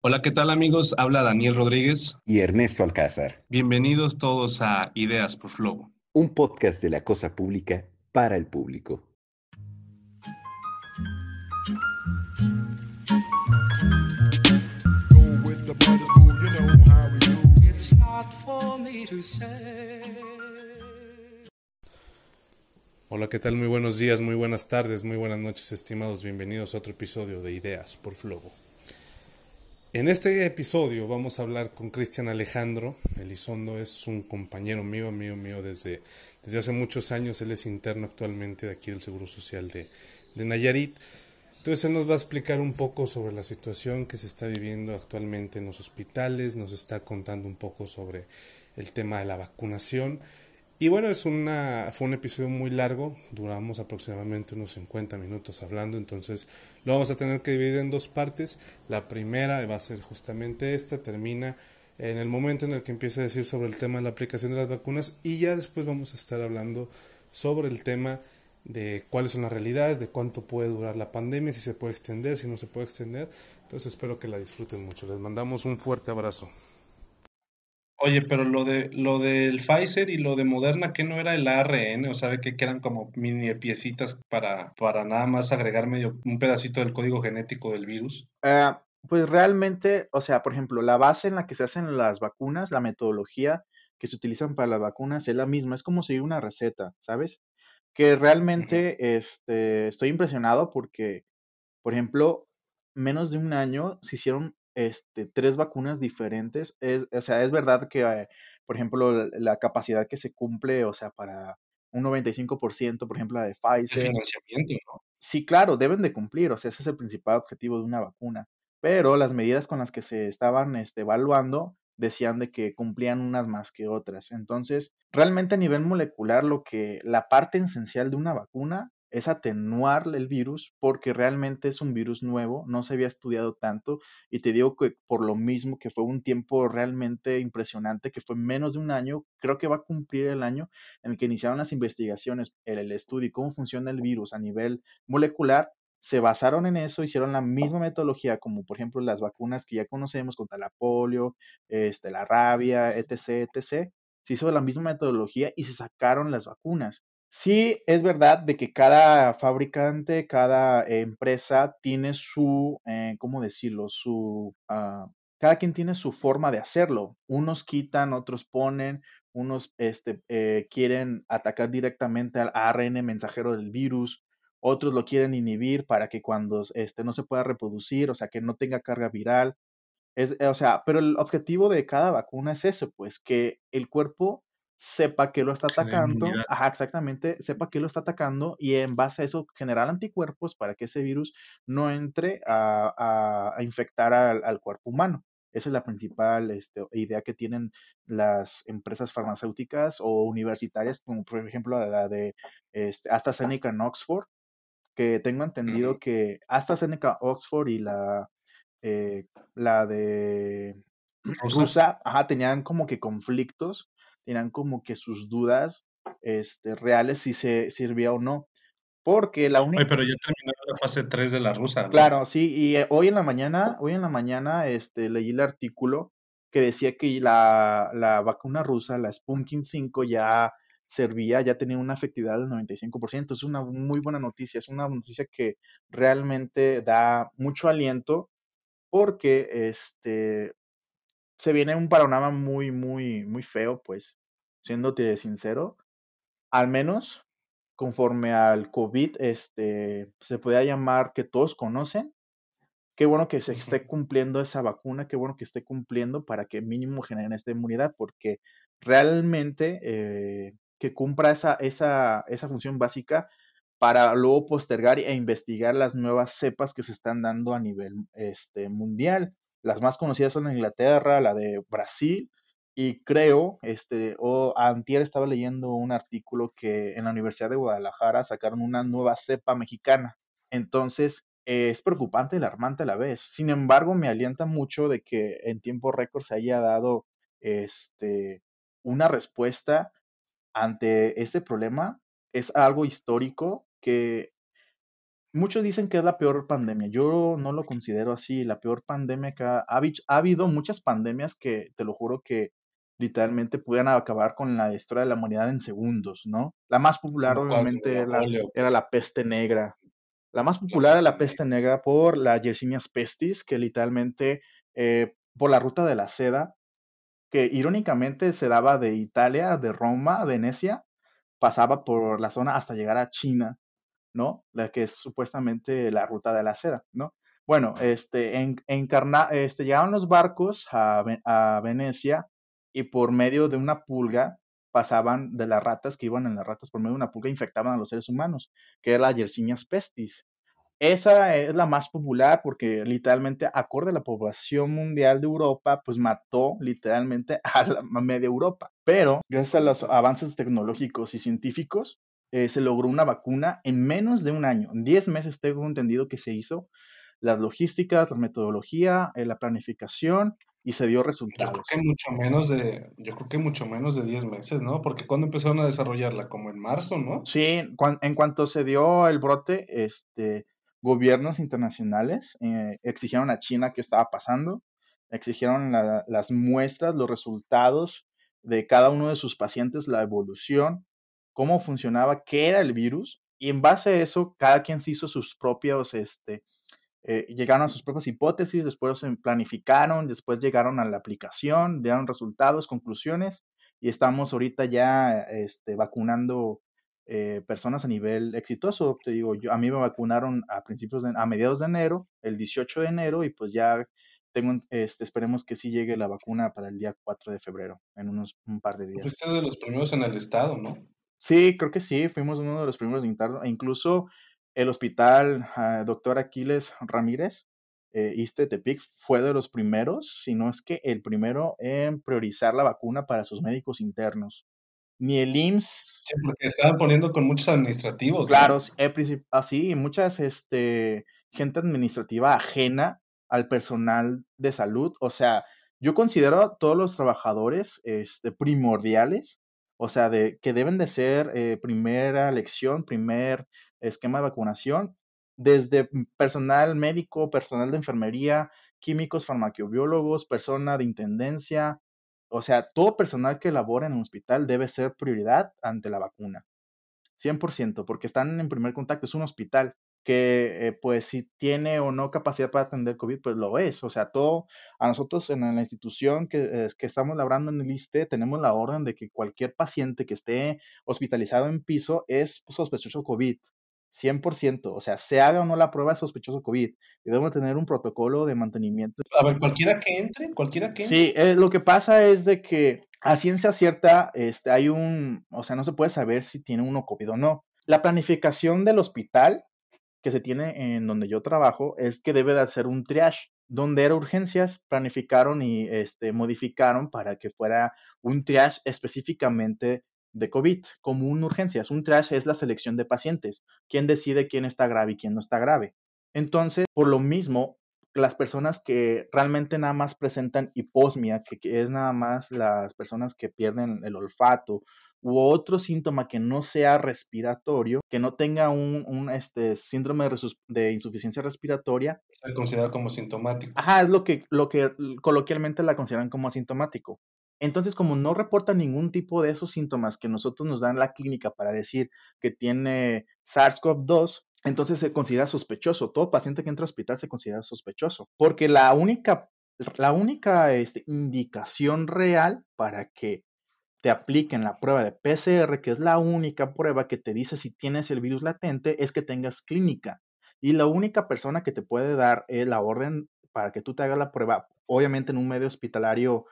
Hola, ¿qué tal amigos? Habla Daniel Rodríguez. Y Ernesto Alcázar. Bienvenidos todos a Ideas por Flow. Un podcast de la cosa pública para el público. Hola, ¿qué tal? Muy buenos días, muy buenas tardes, muy buenas noches, estimados. Bienvenidos a otro episodio de Ideas por Flow. En este episodio vamos a hablar con Cristian Alejandro. Elizondo es un compañero mío, mío, mío desde, desde hace muchos años. Él es interno actualmente de aquí del Seguro Social de, de Nayarit. Entonces él nos va a explicar un poco sobre la situación que se está viviendo actualmente en los hospitales, nos está contando un poco sobre el tema de la vacunación y bueno, es una, fue un episodio muy largo, duramos aproximadamente unos 50 minutos hablando, entonces lo vamos a tener que dividir en dos partes. La primera va a ser justamente esta, termina en el momento en el que empiece a decir sobre el tema de la aplicación de las vacunas y ya después vamos a estar hablando sobre el tema de cuáles son las realidades, de cuánto puede durar la pandemia, si se puede extender, si no se puede extender. Entonces espero que la disfruten mucho. Les mandamos un fuerte abrazo. Oye, pero lo de lo del Pfizer y lo de Moderna, ¿qué no era el ARN? O sea, que, eran como mini piecitas para, para nada más agregar medio un pedacito del código genético del virus. Ah, pues realmente, o sea, por ejemplo, la base en la que se hacen las vacunas, la metodología que se utilizan para las vacunas es la misma, es como seguir una receta, ¿sabes? Que realmente este, estoy impresionado porque, por ejemplo, menos de un año se hicieron este, tres vacunas diferentes. Es, o sea, es verdad que, eh, por ejemplo, la, capacidad que se cumple, o sea, para un 95%, por ejemplo, la de Pfizer. financiamiento, ¿no? Sí, claro, deben de cumplir, o sea, ese es el principal objetivo de una vacuna. Pero las medidas con las que se estaban este, evaluando decían de que cumplían unas más que otras. Entonces, realmente a nivel molecular, lo que la parte esencial de una vacuna es atenuar el virus porque realmente es un virus nuevo, no se había estudiado tanto y te digo que por lo mismo que fue un tiempo realmente impresionante, que fue menos de un año, creo que va a cumplir el año en el que iniciaron las investigaciones, el, estudio y cómo funciona el virus a nivel molecular, se basaron en eso, hicieron la misma metodología como por ejemplo las vacunas que ya conocemos contra la polio, este, la rabia, etc., etc., se hizo la misma metodología y se sacaron las vacunas. Sí, es verdad de que cada fabricante, cada empresa tiene su, eh, ¿cómo decirlo? Su, ah, cada quien tiene su forma de hacerlo. Unos quitan, otros ponen, unos este, eh, quieren atacar directamente al ARN mensajero del virus, otros lo quieren inhibir para que cuando este, no se pueda reproducir, o sea, que no tenga carga viral. Es, o sea, pero el objetivo de cada vacuna es eso, pues que el cuerpo sepa que lo está atacando, ajá, exactamente, sepa que lo está atacando y en base a eso generar anticuerpos para que ese virus no entre a, infectar al, cuerpo humano. Esa es la principal este, idea que tienen las empresas farmacéuticas o universitarias, como por ejemplo la de este, AstraZeneca en Oxford, que tengo entendido que AstraZeneca Oxford y la, eh, la de Rusa, ajá, tenían como que conflictos eran como que sus dudas este, reales si se servía o no. Porque la única... pero ya terminó la fase 3 de la rusa. Claro, sí, y eh, hoy en la mañana, hoy en la mañana, este, leí el artículo que decía que la, la vacuna rusa, la Spunkin 5, ya servía, ya tenía una efectividad del 95%. Es una muy buena noticia, es una noticia que realmente da mucho aliento porque este, se viene un panorama muy, muy, muy feo, pues, siéndote sincero, al menos conforme al COVID, este, se puede llamar que todos conocen. Qué bueno que se esté cumpliendo esa vacuna, qué bueno que esté cumpliendo para que mínimo generen esta inmunidad, porque realmente eh, que cumpla esa, esa, esa función básica para luego postergar e investigar las nuevas cepas que se están dando a nivel este, mundial. Las más conocidas son Inglaterra, la de Brasil, y creo, este, o antier estaba leyendo un artículo que en la Universidad de Guadalajara sacaron una nueva cepa mexicana. Entonces, es preocupante y alarmante a la vez. Sin embargo, me alienta mucho de que en tiempo récord se haya dado este, una respuesta ante este problema. Es algo histórico que muchos dicen que es la peor pandemia. Yo no lo considero así. La peor pandemia que ha, ha, ha habido muchas pandemias que, te lo juro, que literalmente pudieran acabar con la historia de la humanidad en segundos, ¿no? La más popular, obviamente, era la, era la peste negra. La más popular era la peste negra por la Yersinia pestis, que literalmente, eh, por la ruta de la seda, que irónicamente se daba de Italia, de Roma, Venecia, pasaba por la zona hasta llegar a China, ¿no? La que es supuestamente la ruta de la seda, ¿no? Bueno, este, en, encarna, este, llegaron los barcos a, a Venecia y por medio de una pulga pasaban de las ratas que iban en las ratas por medio de una pulga infectaban a los seres humanos, que era la Yersinia pestis. Esa es la más popular porque literalmente, acorde a la población mundial de Europa, pues mató literalmente a la media Europa. Pero gracias a los avances tecnológicos y científicos, eh, se logró una vacuna en menos de un año. En 10 meses tengo entendido que se hizo las logísticas, la metodología, eh, la planificación y se dio resultados. Yo creo que mucho menos de, yo creo que mucho menos de 10 meses, ¿no? Porque cuando empezaron a desarrollarla, como en marzo, ¿no? Sí, en cuanto se dio el brote, este, gobiernos internacionales eh, exigieron a China qué estaba pasando, exigieron las muestras, los resultados de cada uno de sus pacientes, la evolución, cómo funcionaba, qué era el virus, y en base a eso, cada quien se hizo sus propios, este, eh, llegaron a sus propias hipótesis, después se planificaron, después llegaron a la aplicación, dieron resultados, conclusiones, y estamos ahorita ya este, vacunando eh, personas a nivel exitoso. Te digo, yo, a mí me vacunaron a principios de, a mediados de enero, el 18 de enero, y pues ya tengo, este, esperemos que sí llegue la vacuna para el día 4 de febrero, en unos un par de días. Fuiste de los primeros en el estado, ¿no? Sí, creo que sí, fuimos uno de los primeros en e incluso el hospital uh, doctor Aquiles Ramírez, eh, Iste Tepic, fue de los primeros, si no es que el primero en priorizar la vacuna para sus médicos internos ni el IMSS. Sí, porque estaban poniendo con muchos administrativos. Claro, así, muchas este, gente administrativa ajena al personal de salud. O sea, yo considero a todos los trabajadores este, primordiales, o sea, de, que deben de ser eh, primera lección, primer esquema de vacunación, desde personal médico, personal de enfermería, químicos, farmacobiólogos, persona de intendencia, o sea, todo personal que labora en un hospital debe ser prioridad ante la vacuna. 100%, porque están en primer contacto, es un hospital que eh, pues si tiene o no capacidad para atender COVID, pues lo es. O sea, todo, a nosotros en la institución que, que estamos labrando en el ISTE, tenemos la orden de que cualquier paciente que esté hospitalizado en piso es sospechoso COVID. 100%, o sea, se haga o no la prueba de sospechoso COVID. Y debemos tener un protocolo de mantenimiento. A ver, cualquiera que entre, cualquiera que entre. Sí, eh, lo que pasa es de que a ciencia cierta este, hay un, o sea, no se puede saber si tiene uno COVID o no. La planificación del hospital que se tiene en donde yo trabajo es que debe de hacer un triage. Donde era urgencias, planificaron y este, modificaron para que fuera un triage específicamente de COVID como una urgencia. Un triage es la selección de pacientes. ¿Quién decide quién está grave y quién no está grave? Entonces, por lo mismo, las personas que realmente nada más presentan hiposmia, que, es nada más las personas que pierden el olfato, u otro síntoma que no sea respiratorio, que no tenga un, este, síndrome de, insuficiencia respiratoria. Se considera como sintomático. Ajá, es lo que, lo que coloquialmente la consideran como asintomático. Entonces, como no reporta ningún tipo de esos síntomas que nosotros nos dan la clínica para decir que tiene SARS-CoV-2, entonces se considera sospechoso. Todo paciente que entra al hospital se considera sospechoso, porque la única, la única este, indicación real para que te apliquen la prueba de PCR, que es la única prueba que te dice si tienes el virus latente, es que tengas clínica. Y la única persona que te puede dar eh, la orden para que tú te hagas la prueba, obviamente en un medio hospitalario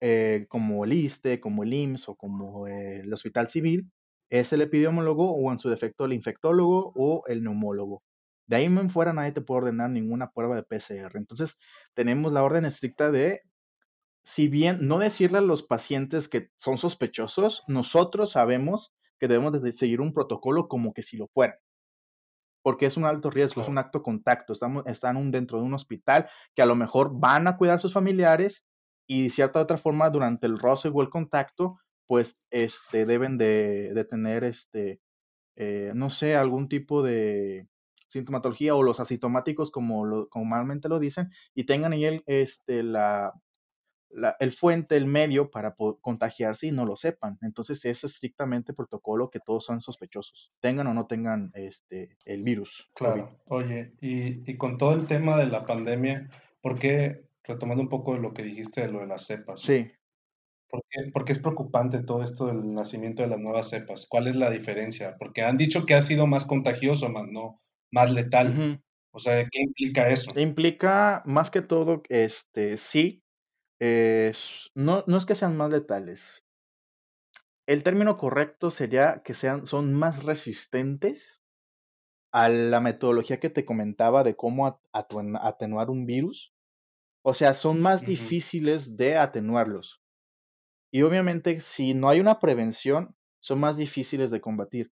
eh, como el ISTE, como el IMSS o como el Hospital Civil, es el epidemiólogo o en su defecto el infectólogo o el neumólogo. De ahí en fuera nadie te puede ordenar ninguna prueba de PCR. Entonces tenemos la orden estricta de, si bien no decirle a los pacientes que son sospechosos, nosotros sabemos que debemos de seguir un protocolo como que si lo fueran. Porque es un alto riesgo, es un acto contacto. Estamos, están dentro de un hospital que a lo mejor van a cuidar a sus familiares y de cierta otra forma durante el roce o el contacto, pues este, deben de, de tener, este, eh, no sé, algún tipo de sintomatología o los asintomáticos como, lo, normalmente lo dicen y tengan ahí el, este, la, el fuente, el medio para contagiarse y no lo sepan. Entonces es estrictamente protocolo que todos son sospechosos, tengan o no tengan este, el virus. Claro. Oye, y, y, con todo el tema de la pandemia, ¿por qué, retomando un poco de lo que dijiste de lo de las cepas? Sí. ¿Por qué, porque es preocupante todo esto del nacimiento de las nuevas cepas? ¿Cuál es la diferencia? Porque han dicho que ha sido más contagioso, más, no, más letal. O sea, ¿qué implica eso? Implica más que todo, este, sí, no, no es que sean más letales. El término correcto sería que sean, son más resistentes a la metodología que te comentaba de cómo atenuar un virus. O sea, son más difíciles de atenuarlos. Y obviamente, si no hay una prevención, son más difíciles de combatir.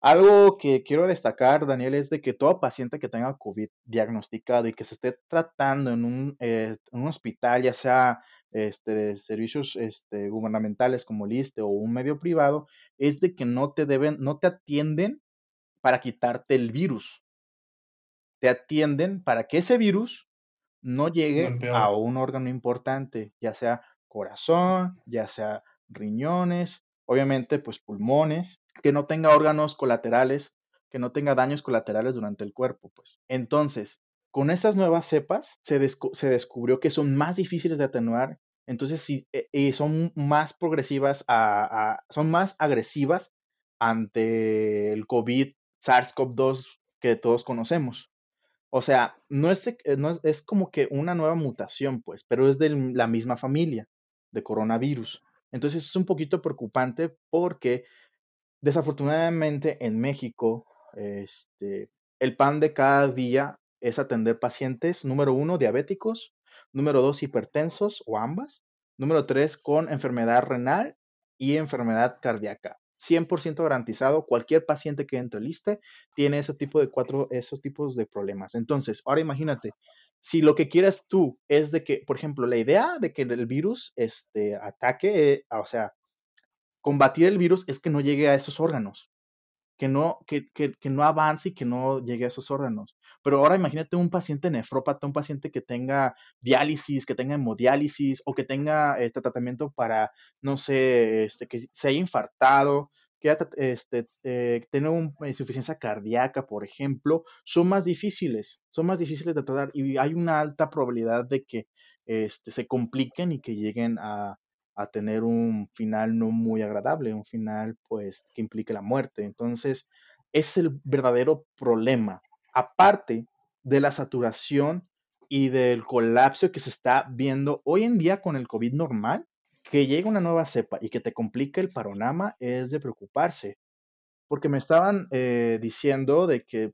Algo que quiero destacar, Daniel, es de que todo paciente que tenga COVID diagnosticado y que se esté tratando en un, eh, hospital, ya sea este, de servicios este, gubernamentales como el o un medio privado, es de que no te deben, no te atienden para quitarte el virus. Te atienden para que ese virus no llegue a un órgano importante, ya sea corazón, ya sea riñones, obviamente pues pulmones, que no tenga órganos colaterales, que no tenga daños colaterales durante el cuerpo, pues. Entonces, con estas nuevas cepas se, descubrió que son más difíciles de atenuar, entonces sí, y e, son más progresivas, son más agresivas ante el COVID SARS-CoV-2 que todos conocemos. O sea, no es, como que una nueva mutación, pues, pero es de la misma familia de coronavirus. Entonces es un poquito preocupante porque desafortunadamente en México, este, el pan de cada día es atender pacientes, número uno, diabéticos, número dos, hipertensos o ambas, número tres, con enfermedad renal y enfermedad cardíaca. 100% garantizado, cualquier paciente que entre liste tiene ese tipo de cuatro, esos tipos de problemas. Entonces, ahora imagínate, si lo que quieres tú es de que, por ejemplo, la idea de que el virus este, ataque, eh, o sea, combatir el virus es que no llegue a esos órganos, que no, que, que, que no avance y que no llegue a esos órganos. Pero ahora imagínate un paciente nefrópata, un paciente que tenga diálisis, que tenga hemodiálisis o que tenga este tratamiento para, no sé, este, que se haya infartado, que este, eh, una insuficiencia cardíaca, por ejemplo, son más difíciles, son más difíciles de tratar y hay una alta probabilidad de que este, se compliquen y que lleguen a, a tener un final no muy agradable, un final pues que implique la muerte. Entonces, es el verdadero problema aparte de la saturación y del colapso que se está viendo hoy en día con el COVID normal, que llegue una nueva cepa y que te complique el panorama es de preocuparse. Porque me estaban eh, diciendo de que,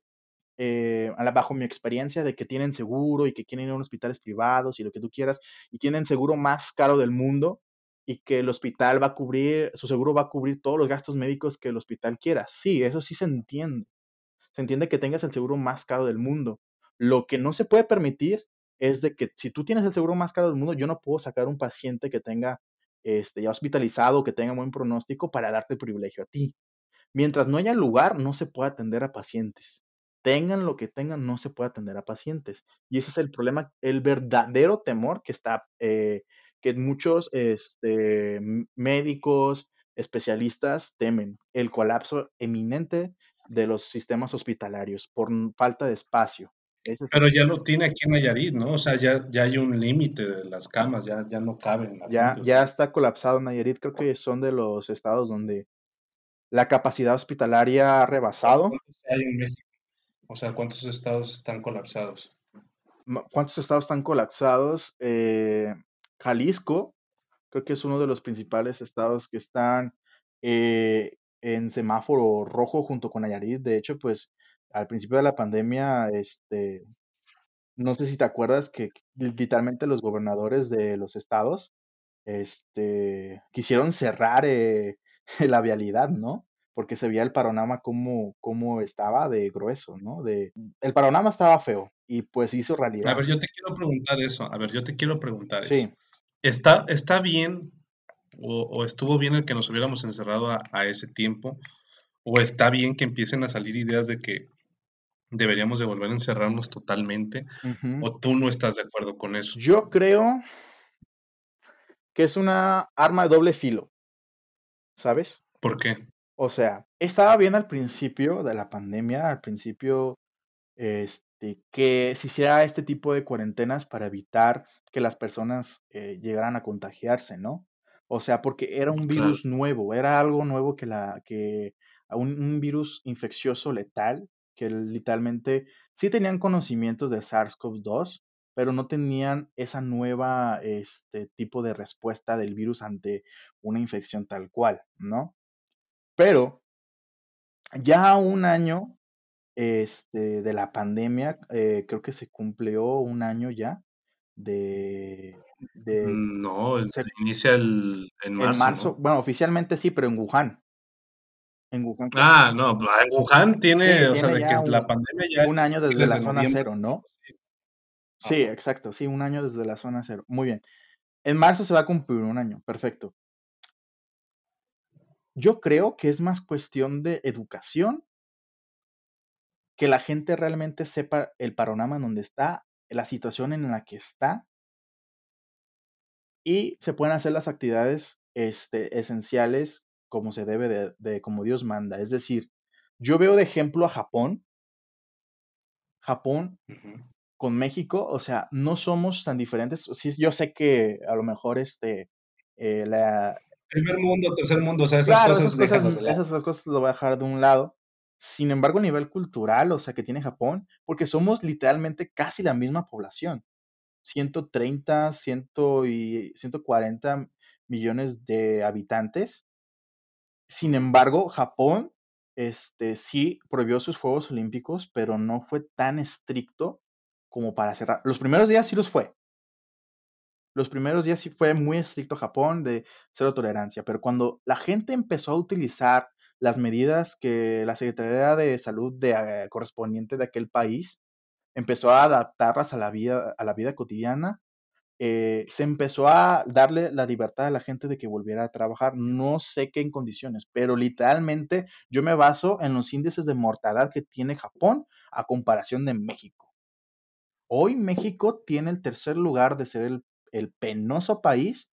eh, bajo mi experiencia, de que tienen seguro y que quieren ir a hospitales privados y lo que tú quieras, y tienen seguro más caro del mundo y que el hospital va a cubrir, su seguro va a cubrir todos los gastos médicos que el hospital quiera. Sí, eso sí se entiende se entiende que tengas el seguro más caro del mundo. Lo que no se puede permitir es de que si tú tienes el seguro más caro del mundo, yo no puedo sacar un paciente que tenga este, ya hospitalizado, que tenga buen pronóstico para darte privilegio a ti. Mientras no haya lugar, no se puede atender a pacientes. Tengan lo que tengan, no se puede atender a pacientes. Y ese es el problema, el verdadero temor que está, eh, que muchos este, médicos, especialistas temen, el colapso eminente de los sistemas hospitalarios por falta de espacio. Pero ya lo tiene aquí en Nayarit, ¿no? O sea, ya, ya hay un límite de las camas, ya, ya no caben. Ya, ya está colapsado Nayarit, creo que son de los estados donde la capacidad hospitalaria ha rebasado. ¿Cuántos hay en México? O sea, ¿cuántos estados están colapsados? ¿Cuántos estados están colapsados? Eh, Jalisco, creo que es uno de los principales estados que están eh, en semáforo rojo junto con Nayarit. De hecho, pues al principio de la pandemia, este, no sé si te acuerdas que literalmente los gobernadores de los estados este, quisieron cerrar eh, la vialidad, ¿no? Porque se veía el panorama como, como estaba de grueso, ¿no? De, el panorama estaba feo y pues hizo realidad. A ver, yo te quiero preguntar eso. A ver, yo te quiero preguntar sí. eso. ¿Está, ¿Está bien o, estuvo bien el que nos hubiéramos encerrado a, ese tiempo, o está bien que empiecen a salir ideas de que deberíamos de volver a encerrarnos totalmente, o tú no estás de acuerdo con eso. Yo creo que es una arma de doble filo, ¿sabes? ¿Por qué? O sea, estaba bien al principio de la pandemia, al principio, este, que se hiciera este tipo de cuarentenas para evitar que las personas eh, llegaran a contagiarse, ¿no? O sea, porque era un virus nuevo, era algo nuevo que la, que un, un virus infeccioso letal, que literalmente sí tenían conocimientos de SARS-CoV-2, pero no tenían esa nueva este tipo de respuesta del virus ante una infección tal cual, ¿no? Pero ya un año este, de la pandemia, eh, creo que se cumplió un año ya de... de no, se inicia el, en marzo. En marzo bueno, oficialmente sí, pero en Wuhan. En Wuhan. Ah, no, en Wuhan tiene, o sea, de que la pandemia ya... Un año desde la zona cero, ¿no? Sí, exacto, sí, un año desde la zona cero. Muy bien. En marzo se va a cumplir un año, perfecto. Yo creo que es más cuestión de educación, que la gente realmente sepa el panorama en donde está, la situación en la que está, y se pueden hacer las actividades este, esenciales como se debe de, de, como Dios manda. Es decir, yo veo de ejemplo a Japón. Japón con México, o sea, no somos tan diferentes. Sí, yo sé que a lo mejor este, eh, la... Primer mundo, tercer mundo, o sea, esas cosas... Esas cosas, esas cosas lo voy a dejar de un lado. Sin embargo, a nivel cultural, o sea, que tiene Japón, porque somos literalmente casi la misma población. 130, 100 y 140 millones de habitantes. Sin embargo, Japón este, sí prohibió sus Juegos Olímpicos, pero no fue tan estricto como para cerrar. Los primeros días sí los fue. Los primeros días sí fue muy estricto Japón de cero tolerancia, pero cuando la gente empezó a utilizar las medidas que la Secretaría de Salud de, eh, correspondiente de aquel país empezó a adaptarlas a la vida, a la vida cotidiana, eh, se empezó a darle la libertad a la gente de que volviera a trabajar. No sé qué en condiciones, pero literalmente yo me baso en los índices de mortalidad que tiene Japón a comparación de México. Hoy México tiene el tercer lugar de ser el, penoso país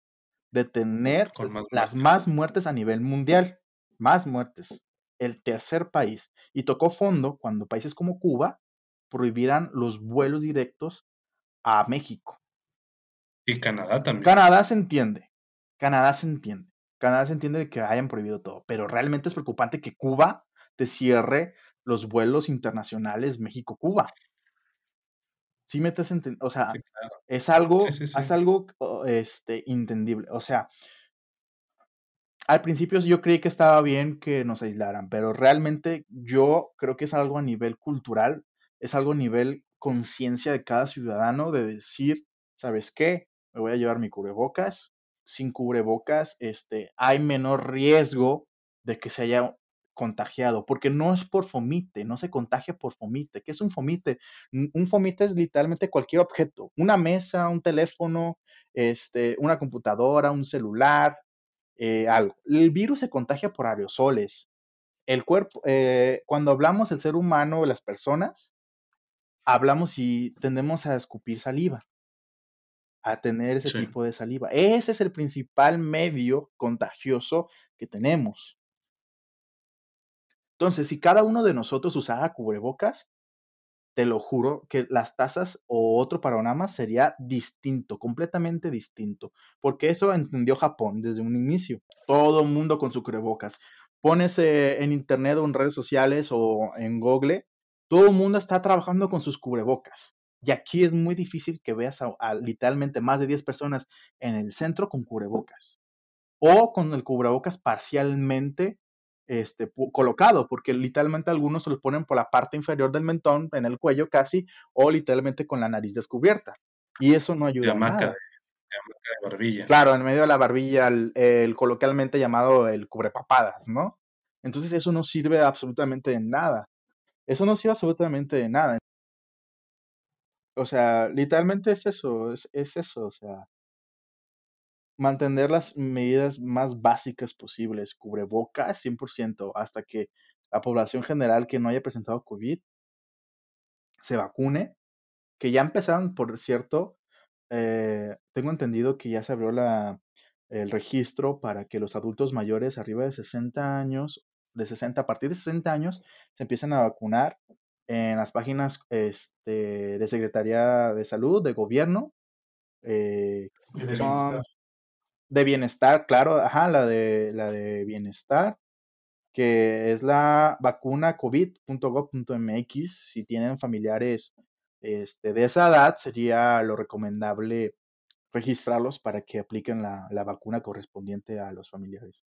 de tener las más muertes a nivel mundial. Más muertes. El tercer país. Y tocó fondo cuando países como Cuba prohibieran los vuelos directos a México. Y Canadá también. Canadá se entiende. Canadá se entiende. Canadá se entiende de que hayan prohibido todo. Pero realmente es preocupante que Cuba te cierre los vuelos internacionales México-Cuba. Sí me estás o sea, es algo, es algo este, entendible. O sea, al principio yo creí que estaba bien que nos aislaran, pero realmente yo creo que es algo a nivel cultural, es algo a nivel conciencia de cada ciudadano de decir, ¿sabes qué? Me voy a llevar mi cubrebocas, sin cubrebocas, este, hay menor riesgo de que se haya contagiado, porque no es por fomite, no se contagia por fomite. ¿Qué es un fomite? Un fomite es literalmente cualquier objeto, una mesa, un teléfono, este, una computadora, un celular, eh, algo. El virus se contagia por aerosoles. El cuerpo, eh, cuando hablamos del ser humano, las personas, hablamos y tendemos a escupir saliva, a tener ese tipo de saliva. Ese es el principal medio contagioso que tenemos. Entonces, si cada uno de nosotros usara cubrebocas, te lo juro que las tasas o otro panorama sería distinto, completamente distinto, porque eso entendió Japón desde un inicio. Todo el mundo con su cubrebocas. Pones eh, en internet o en redes sociales o en Google, todo el mundo está trabajando con sus cubrebocas. Y aquí es muy difícil que veas a, literalmente más de 10 personas en el centro con cubrebocas. O con el cubrebocas parcialmente este, colocado, porque literalmente algunos se los ponen por la parte inferior del mentón, en el cuello casi, o literalmente con la nariz descubierta. Y eso no ayuda. De nada. De, barbilla. Claro, en medio de la barbilla, el, coloquialmente llamado el cubrepapadas, ¿no? Entonces eso no sirve absolutamente de nada. Eso no sirve absolutamente de nada. O sea, literalmente es eso, es, es eso, o sea, mantener las medidas más básicas posibles, cubrebocas 100%, hasta que la población general que no haya presentado COVID se vacune, que ya empezaron, por cierto, eh, tengo entendido que ya se abrió la, el registro para que los adultos mayores arriba de 60 años, de 60, a partir de 60 años, se empiecen a vacunar en las páginas este, de Secretaría de Salud, de Gobierno, eh, son-. De bienestar, claro, ajá, la de, la de bienestar, que es la vacuna covid.gov.mx. Si tienen familiares este, de esa edad, sería lo recomendable registrarlos para que apliquen la, la vacuna correspondiente a los familiares.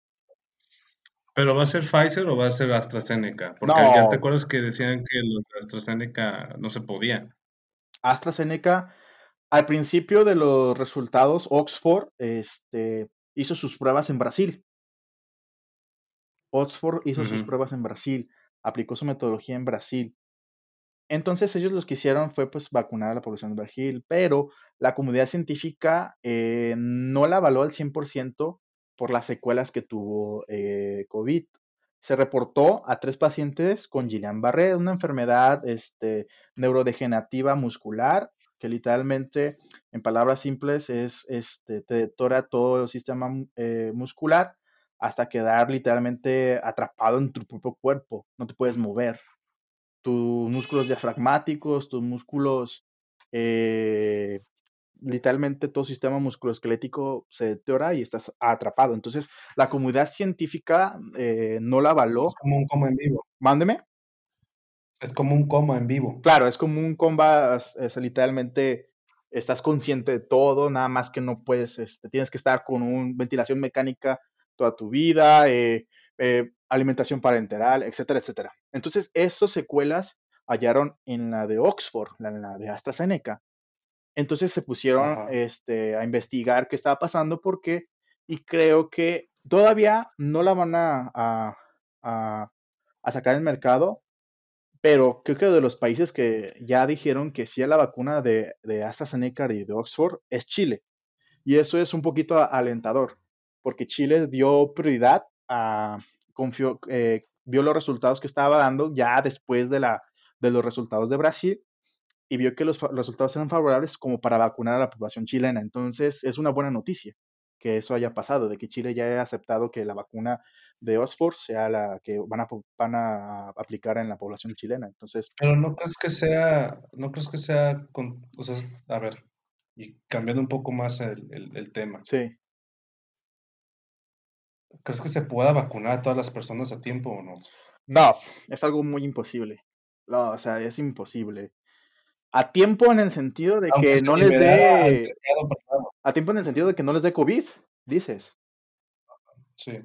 ¿Pero va a ser Pfizer o va a ser AstraZeneca? Porque No. ya te acuerdas que decían que los AstraZeneca no se podían. AstraZeneca, al principio de los resultados, Oxford este, hizo sus pruebas en Brasil. Oxford hizo sus pruebas en Brasil, aplicó su metodología en Brasil. Entonces ellos lo que hicieron fue pues vacunar a la población de Brasil, pero la comunidad científica eh, no la avaló al 100% por las secuelas que tuvo eh, COVID. Se reportó a tres pacientes con Guillain-Barré, una enfermedad este, neurodegenerativa muscular, que literalmente, en palabras simples, es, este, te detora todo el sistema eh, muscular hasta quedar literalmente atrapado en tu propio cuerpo, no te puedes mover. Tus músculos diafragmáticos, tus músculos, eh, literalmente todo sistema musculoesquelético se deteriora y estás atrapado. Entonces, la comunidad científica eh, no la avaló. Es como un en vivo. Mándeme. Es como un coma en vivo. Claro, es como un comba, es, literalmente estás consciente de todo, nada más que no puedes, este, tienes que estar con una ventilación mecánica toda tu vida, eh, eh, alimentación parenteral, etcétera, etcétera. Entonces, esas secuelas hallaron en la de Oxford, la- en la de AstraZeneca. Entonces se pusieron Ajá. este, a investigar qué estaba pasando, porque, y creo que todavía no la van a, a, a- a sacar al mercado, pero creo que de los países que ya dijeron que sí a la vacuna de, de AstraZeneca y de Oxford es Chile. Y eso es un poquito alentador, porque Chile dio prioridad a, confió, eh, vio los resultados que estaba dando ya después de, la, de los resultados de Brasil y vio que los resultados eran favorables como para vacunar a la población chilena. Entonces es una buena noticia que eso haya pasado, de que Chile ya haya aceptado que la vacuna de Oxford sea la que van a, po- van a aplicar en la población chilena. Entonces, Pero no crees que sea, no crees que sea, con, o sea, a ver, y cambiando un poco más el, el- el tema, sí. ¿crees que se pueda vacunar a todas las personas a tiempo o no? No, es algo muy imposible. No, o sea, es imposible. A tiempo en el sentido de Aunque que no les dé, privado. A tiempo en el sentido de que no les dé COVID, dices. Sí.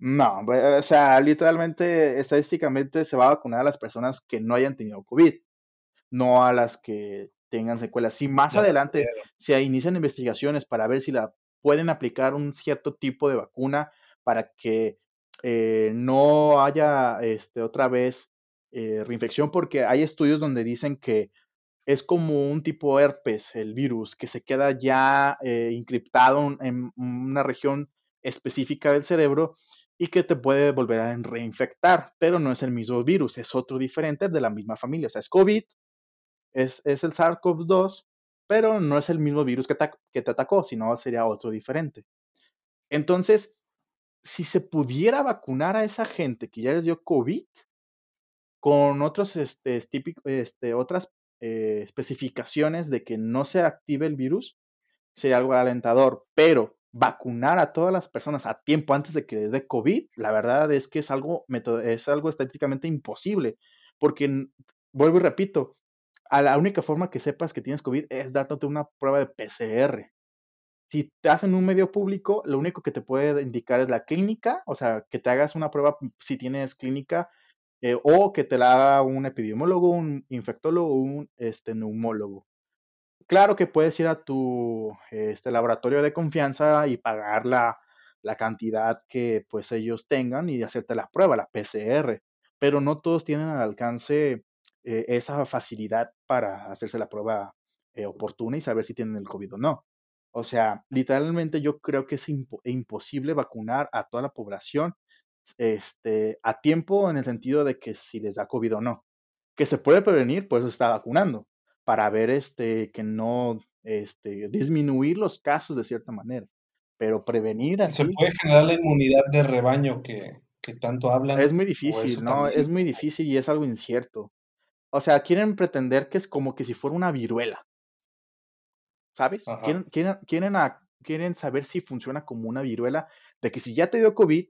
No, o sea, literalmente, estadísticamente se va a vacunar a las personas que no hayan tenido COVID, no a las que tengan secuelas. Si más adelante se inician investigaciones para ver si la pueden aplicar un cierto tipo de vacuna para que eh, no haya este, otra vez eh, reinfección, porque hay estudios donde dicen que es como un tipo herpes, el virus, que se queda ya eh, encriptado en una región específica del cerebro y que te puede volver a reinfectar, pero no es el mismo virus, es otro diferente de la misma familia. O sea, es COVID, es, es el SARS-CoV-2, pero no es el mismo virus que, que te atacó, sino sería otro diferente. Entonces, si se pudiera vacunar a esa gente que ya les dio COVID con otros, este, típico- este, otras eh, especificaciones de que no se active el virus, sería algo alentador, pero vacunar a todas las personas a tiempo antes de que les dé COVID, la verdad es que es algo, es algo estadísticamente imposible, porque, vuelvo y repito, a la única forma que sepas que tienes COVID es dándote una prueba de PCR. Si te hacen un medio público, lo único que te puede indicar es la clínica, o sea, que te hagas una prueba si tienes clínica, eh, o que te la haga un epidemiólogo, un infectólogo, un este, neumólogo. Claro que puedes ir a tu este, laboratorio de confianza y pagar la, la cantidad que pues ellos tengan y hacerte la prueba, la PCR, pero no todos tienen al alcance eh, esa facilidad para hacerse la prueba eh, oportuna y saber si tienen el COVID o no. O sea, literalmente yo creo que es impo- imposible vacunar a toda la población este, a tiempo en el sentido de que si les da COVID o no. Que se puede prevenir, pues está vacunando, para ver este, que no este, disminuir los casos de cierta manera. Pero prevenir así. Se puede generar la inmunidad de rebaño que, que tanto hablan. Es muy difícil, ¿no? Es muy difícil y es algo incierto. O sea, quieren pretender que es como que si fuera una viruela. ¿Sabes? Quieren, quieren, quieren, quieren saber si funciona como una viruela, de que si ya te dio COVID,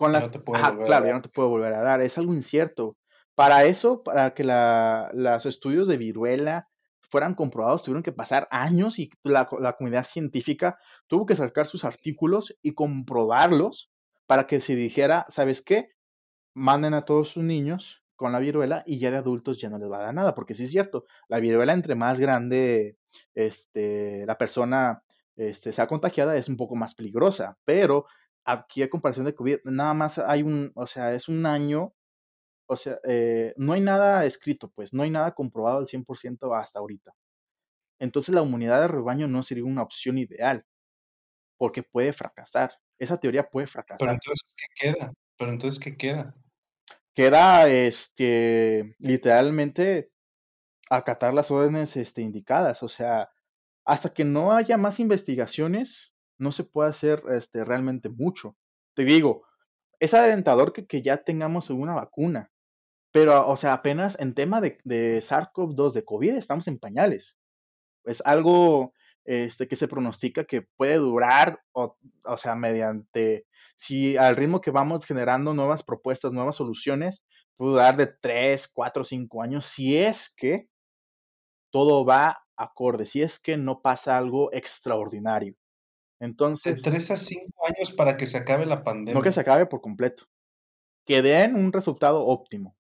con las... claro, ya no te puedo volver a dar. Es algo incierto. Para eso, para que la, los estudios de viruela fueran comprobados, tuvieron que pasar años y la, la, comunidad científica tuvo que sacar sus artículos y comprobarlos para que se dijera, ¿sabes qué? Manden a todos sus niños con la viruela y ya de adultos ya no les va a dar nada, porque sí es cierto, la viruela entre más grande este, la persona este, sea contagiada es un poco más peligrosa, pero aquí a comparación de COVID, nada más hay un, o sea, es un año, o sea, eh, no hay nada escrito, pues, no hay nada comprobado al 100% hasta ahorita. Entonces la inmunidad de rebaño no sería una opción ideal, porque puede fracasar. Esa teoría puede fracasar. Pero entonces, ¿qué queda? Pero entonces, ¿qué queda? queda este, literalmente acatar las órdenes este, indicadas. O sea, hasta que no haya más investigaciones, no se puede hacer este, realmente mucho. Te digo, es alentador que, que ya tengamos una vacuna, pero, o sea, apenas en tema de, de SARS-CoV-2, de COVID, estamos en pañales. Es algo este, que se pronostica que puede durar, o, o sea, mediante si al ritmo que vamos generando nuevas propuestas, nuevas soluciones, puede dar de 3, 4, 5 años, si es que todo va acorde, si es que no pasa algo extraordinario. Entonces... De 3 a 5 años para que se acabe la pandemia. No que se acabe por completo. Que den un resultado óptimo.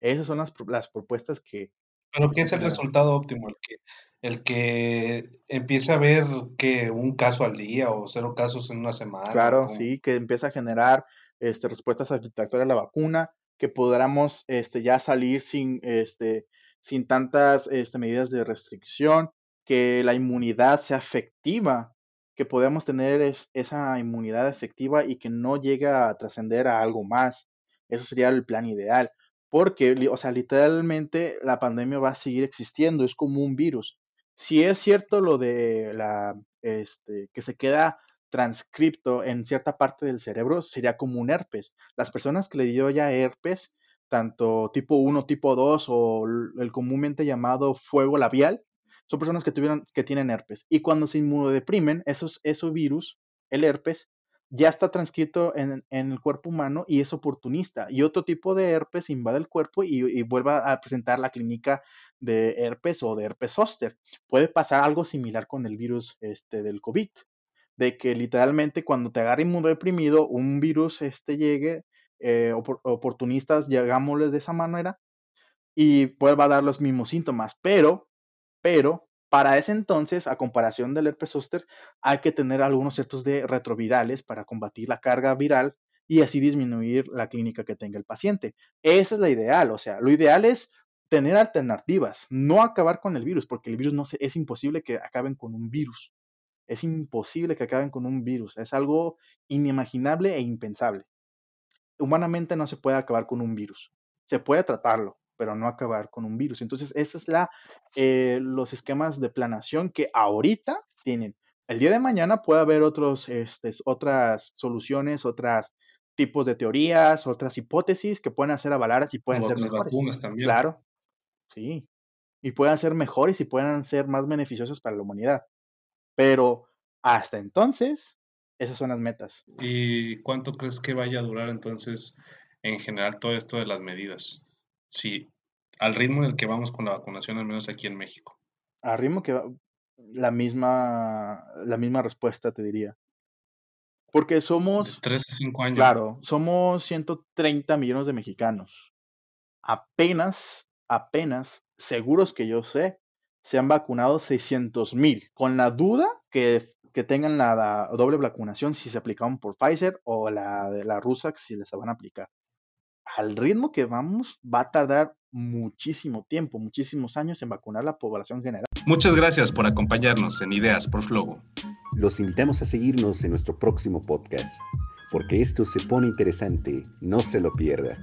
Esas son las, las propuestas que... ¿Pero qué es el resultado óptimo? El que el que empiece a ver que un caso al día o cero casos en una semana. Claro, sí, que empieza a generar este, respuestas satisfactorias a la vacuna, que podamos este, ya salir sin, este, sin tantas este, medidas de restricción, que la inmunidad sea efectiva, que podamos tener esa inmunidad efectiva y que no llegue a trascender a algo más. Eso sería el plan ideal. Porque, o sea, literalmente la pandemia va a seguir existiendo, es como un virus si es cierto lo de la, este, que se queda transcripto en cierta parte del cerebro, sería como un herpes. Las personas que le dio ya herpes, tanto tipo 1, tipo 2 o el comúnmente llamado fuego labial, son personas que, tuvieron, que tienen herpes. Y cuando se inmunodeprimen, esos, esos virus, el herpes, ya está transcrito en, el cuerpo humano y es oportunista. Y otro tipo de herpes invade el cuerpo y, y vuelve a presentar la clínica de herpes o de herpes zóster. Puede pasar algo similar con el virus este, del COVID, de que literalmente cuando te agarra inmunodeprimido, un virus este, llegue, eh, oportunistas, llegámosles de esa manera, y pues va a dar los mismos síntomas. Pero, pero, para ese entonces, a comparación del herpes zóster, hay que tener algunos ciertos de retrovirales para combatir la carga viral y así disminuir la clínica que tenga el paciente. Esa es la ideal, o sea, lo ideal es tener alternativas, no acabar con el virus, porque el virus no se, es imposible que acaben con un virus. Es imposible que acaben con un virus. Es algo inimaginable e impensable. Humanamente no se puede acabar con un virus. Se puede tratarlo, pero no acabar con un virus. Entonces, esos son eh, los esquemas de planación que ahorita tienen. El día de mañana puede haber otros, este, otras soluciones, otros tipos de teorías, otras hipótesis que pueden ser avaladas y pueden ser mejores. También. Claro, sí. Y puedan ser mejores y puedan ser más beneficiosas para la humanidad. Pero hasta entonces, esas son las metas. ¿Y cuánto crees que vaya a durar entonces en general todo esto de las medidas? Sí, al ritmo en el que vamos con la vacunación, al menos aquí en México. Al ritmo que va, la misma, la misma respuesta te diría. Porque somos... De 3 a 5 años. Claro, somos 130 millones de mexicanos. Apenas, apenas, seguros que yo sé, se han vacunado 600 mil. Con la duda que, que tengan la, doble vacunación si se aplicaron por Pfizer o la de la rusa si les van a aplicar al ritmo que vamos, va a tardar muchísimo tiempo, muchísimos años en vacunar la población general. Muchas gracias por acompañarnos en Ideas por Flogo. Los invitamos a seguirnos en nuestro próximo podcast, porque esto se pone interesante, no se lo pierda.